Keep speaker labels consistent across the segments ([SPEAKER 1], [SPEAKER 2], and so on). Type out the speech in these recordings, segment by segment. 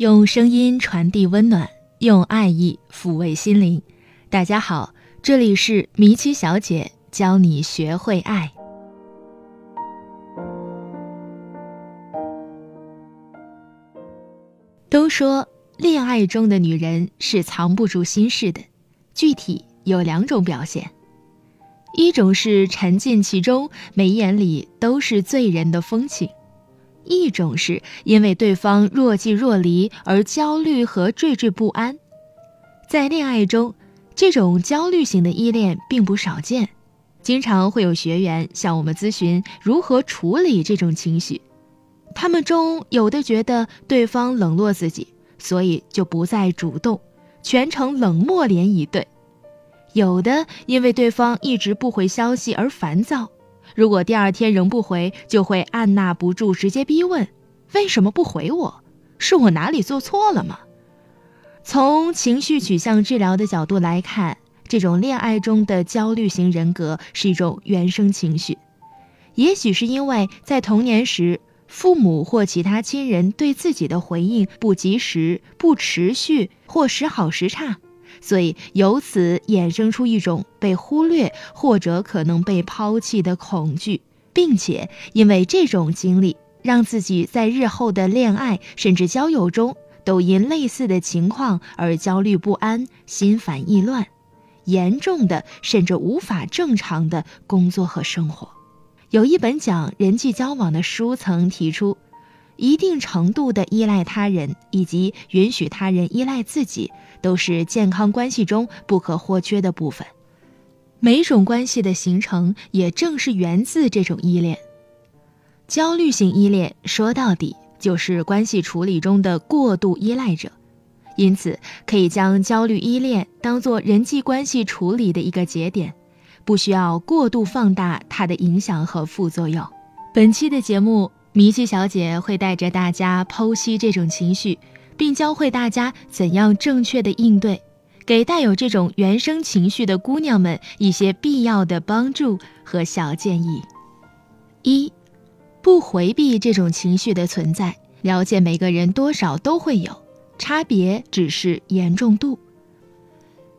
[SPEAKER 1] 用声音传递温暖，用爱意抚慰心灵。大家好，这里是米奇小姐教你学会爱。都说恋爱中的女人是藏不住心事的，具体有两种表现：一种是沉浸其中，眉眼里都是醉人的风情；一种是因为对方若即若离而焦虑和惴惴不安。在恋爱中，这种焦虑型的依恋并不少见，经常会有学员向我们咨询如何处理这种情绪。他们中有的觉得对方冷落自己，所以就不再主动，全程冷漠连一对；有的因为对方一直不回消息而烦躁，如果第二天仍不回，就会按捺不住直接逼问：“为什么不回我？是我哪里做错了吗？”从情绪取向治疗的角度来看，这种恋爱中的焦虑型人格是一种原生情绪，也许是因为在童年时。父母或其他亲人对自己的回应不及时、不持续或时好时差，所以由此衍生出一种被忽略或者可能被抛弃的恐惧，并且因为这种经历，让自己在日后的恋爱甚至交友中都因类似的情况而焦虑不安、心烦意乱，严重的甚至无法正常的工作和生活。有一本讲人际交往的书曾提出，一定程度的依赖他人以及允许他人依赖自己，都是健康关系中不可或缺的部分。每种关系的形成，也正是源自这种依恋。焦虑型依恋说到底就是关系处理中的过度依赖者，因此可以将焦虑依恋当做人际关系处理的一个节点。不需要过度放大它的影响和副作用。本期的节目，米奇小姐会带着大家剖析这种情绪，并教会大家怎样正确的应对，给带有这种原生情绪的姑娘们一些必要的帮助和小建议。一，不回避这种情绪的存在，了解每个人多少都会有，差别只是严重度。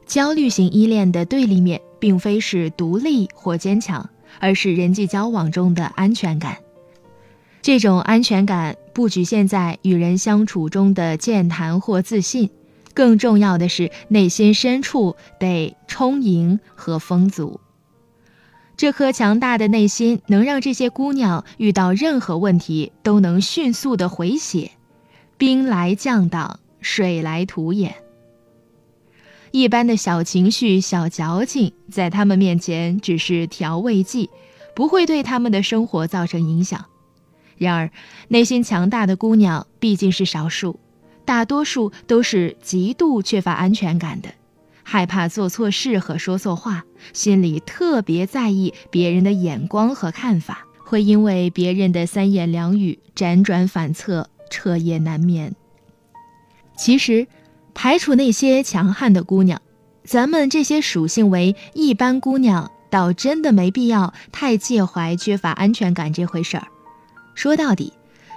[SPEAKER 1] 焦虑型依恋的对立面。并非是独立或坚强，而是人际交往中的安全感。这种安全感不局限在与人相处中的健谈或自信，更重要的是内心深处得充盈和丰足。这颗强大的内心能让这些姑娘遇到任何问题都能迅速的回血，兵来将挡，水来土掩。一般的小情绪、小矫情，在他们面前只是调味剂，不会对他们的生活造成影响。然而，内心强大的姑娘毕竟是少数，大多数都是极度缺乏安全感的，害怕做错事和说错话，心里特别在意别人的眼光和看法，会因为别人的三言两语辗转反侧，彻夜难眠。其实。排除那些强悍的姑娘，咱们这些属性为一般姑娘，倒真的没必要太介怀缺乏安全感这回事儿。说到底，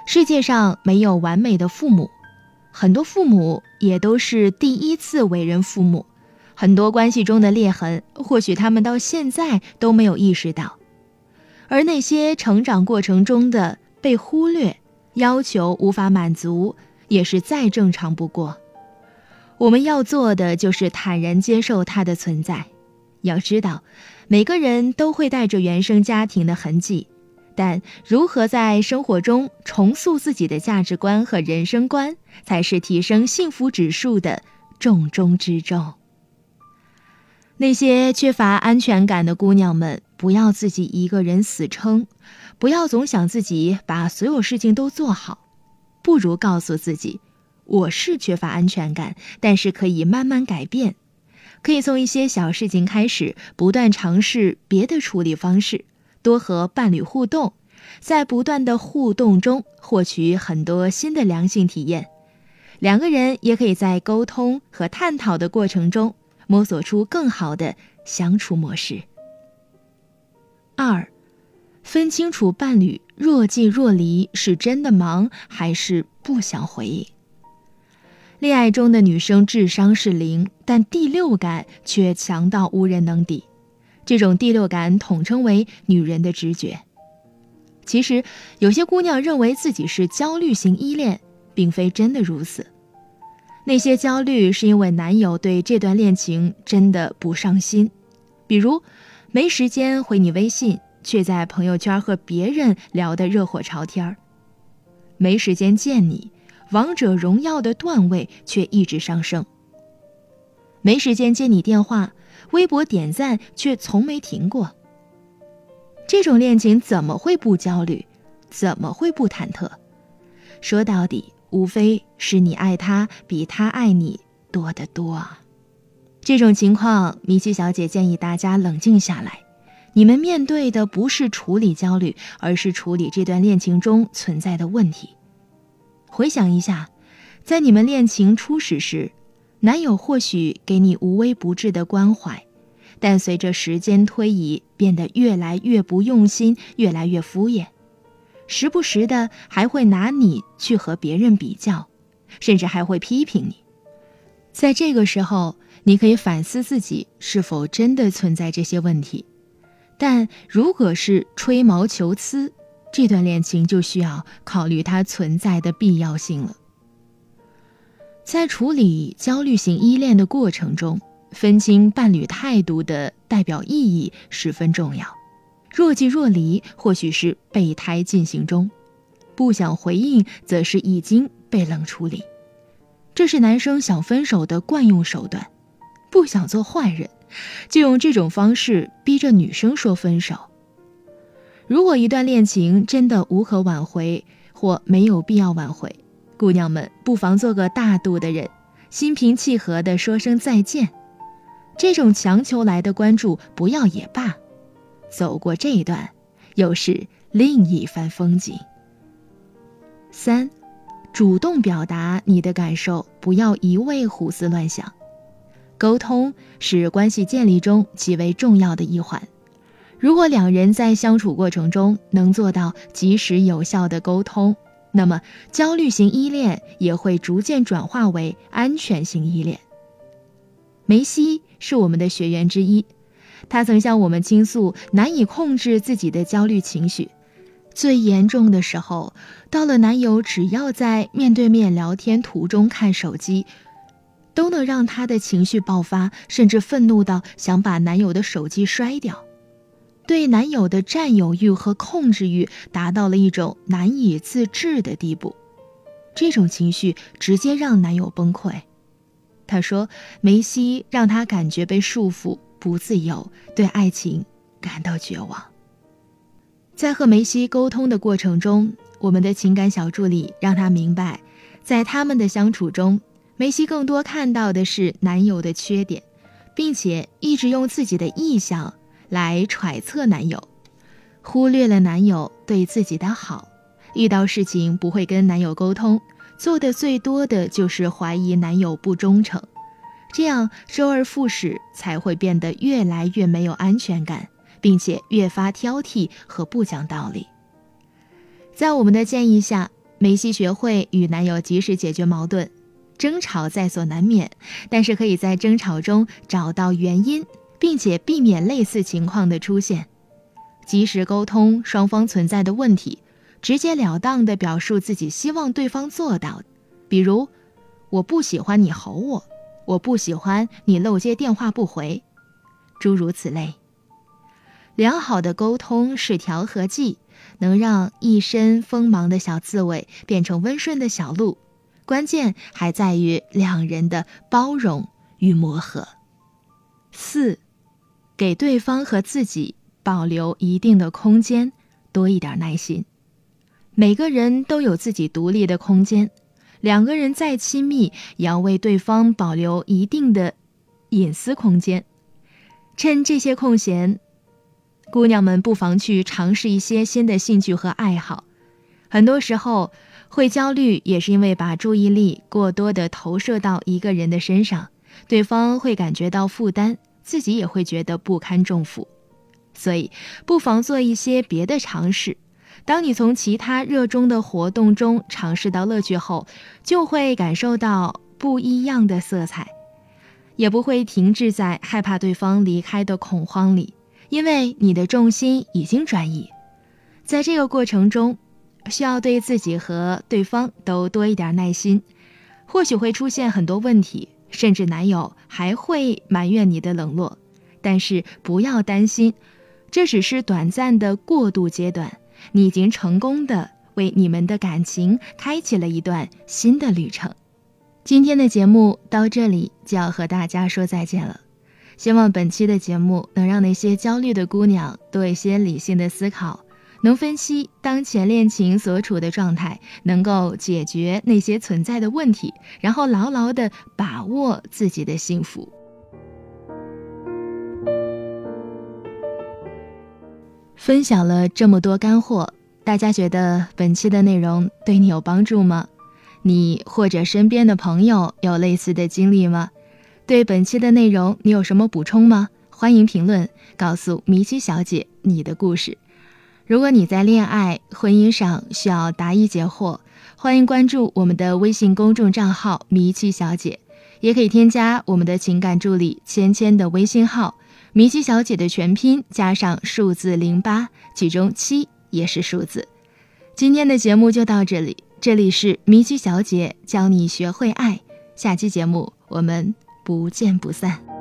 [SPEAKER 1] 世界上没有完美的父母，很多父母也都是第一次为人父母，很多关系中的裂痕，或许他们到现在都没有意识到。而那些成长过程中的被忽略、要求无法满足，也是再正常不过。我们要做的就是坦然接受它的存在。要知道，每个人都会带着原生家庭的痕迹，但如何在生活中重塑自己的价值观和人生观，才是提升幸福指数的重中之重。那些缺乏安全感的姑娘们，不要自己一个人死撑，不要总想自己把所有事情都做好，不如告诉自己。我是缺乏安全感，但是可以慢慢改变，可以从一些小事情开始，不断尝试别的处理方式，多和伴侣互动，在不断的互动中获取很多新的良性体验。两个人也可以在沟通和探讨的过程中摸索出更好的相处模式。二，分清楚伴侣若即若离是真的忙还是不想回应。恋爱中的女生智商是零，但第六感却强到无人能敌。这种第六感统称为女人的直觉。其实，有些姑娘认为自己是焦虑型依恋，并非真的如此。那些焦虑是因为男友对这段恋情真的不上心，比如没时间回你微信，却在朋友圈和别人聊得热火朝天儿；没时间见你。王者荣耀的段位却一直上升。没时间接你电话，微博点赞却从没停过。这种恋情怎么会不焦虑？怎么会不忐忑？说到底，无非是你爱他比他爱你多得多啊！这种情况，米奇小姐建议大家冷静下来。你们面对的不是处理焦虑，而是处理这段恋情中存在的问题。回想一下，在你们恋情初始时，男友或许给你无微不至的关怀，但随着时间推移，变得越来越不用心，越来越敷衍，时不时的还会拿你去和别人比较，甚至还会批评你。在这个时候，你可以反思自己是否真的存在这些问题，但如果是吹毛求疵。这段恋情就需要考虑它存在的必要性了。在处理焦虑型依恋的过程中，分清伴侣态度的代表意义十分重要。若即若离，或许是备胎进行中；不想回应，则是已经被冷处理。这是男生想分手的惯用手段。不想做坏人，就用这种方式逼着女生说分手。如果一段恋情真的无可挽回，或没有必要挽回，姑娘们不妨做个大度的人，心平气和地说声再见。这种强求来的关注不要也罢，走过这一段，又是另一番风景。三，主动表达你的感受，不要一味胡思乱想。沟通是关系建立中极为重要的一环。如果两人在相处过程中能做到及时有效的沟通，那么焦虑型依恋也会逐渐转化为安全型依恋。梅西是我们的学员之一，他曾向我们倾诉难以控制自己的焦虑情绪，最严重的时候，到了男友只要在面对面聊天途中看手机，都能让他的情绪爆发，甚至愤怒到想把男友的手机摔掉。对男友的占有欲和控制欲达到了一种难以自制的地步，这种情绪直接让男友崩溃。他说：“梅西让他感觉被束缚、不自由，对爱情感到绝望。”在和梅西沟通的过程中，我们的情感小助理让他明白，在他们的相处中，梅西更多看到的是男友的缺点，并且一直用自己的臆想。来揣测男友，忽略了男友对自己的好，遇到事情不会跟男友沟通，做的最多的就是怀疑男友不忠诚，这样周而复始，才会变得越来越没有安全感，并且越发挑剔和不讲道理。在我们的建议下，梅西学会与男友及时解决矛盾，争吵在所难免，但是可以在争吵中找到原因。并且避免类似情况的出现，及时沟通双方存在的问题，直截了当地表述自己希望对方做到，比如，我不喜欢你吼我，我不喜欢你漏接电话不回，诸如此类。良好的沟通是调和剂，能让一身锋芒的小刺猬变成温顺的小鹿，关键还在于两人的包容与磨合。四。给对方和自己保留一定的空间，多一点耐心。每个人都有自己独立的空间，两个人再亲密，也要为对方保留一定的隐私空间。趁这些空闲，姑娘们不妨去尝试一些新的兴趣和爱好。很多时候会焦虑，也是因为把注意力过多的投射到一个人的身上，对方会感觉到负担。自己也会觉得不堪重负，所以不妨做一些别的尝试。当你从其他热衷的活动中尝试到乐趣后，就会感受到不一样的色彩，也不会停滞在害怕对方离开的恐慌里，因为你的重心已经转移。在这个过程中，需要对自己和对方都多一点耐心，或许会出现很多问题，甚至男友还会埋怨你的冷落，但是不要担心，这只是短暂的过渡阶段，你已经成功的为你们的感情开启了一段新的旅程。今天的节目到这里就要和大家说再见了，希望本期的节目能让那些焦虑的姑娘多一些理性的思考。能分析当前恋情所处的状态，能够解决那些存在的问题，然后牢牢的把握自己的幸福。分享了这么多干货，大家觉得本期的内容对你有帮助吗？你或者身边的朋友有类似的经历吗？对本期的内容你有什么补充吗？欢迎评论告诉米奇小姐你的故事。如果你在恋爱、婚姻上需要答疑解惑，欢迎关注我们的微信公众账号“迷七小姐”，也可以添加我们的情感助理芊芊的微信号“迷七小姐”的全拼加上数字零八，其中七也是数字。今天的节目就到这里，这里是迷七小姐教你学会爱，下期节目我们不见不散。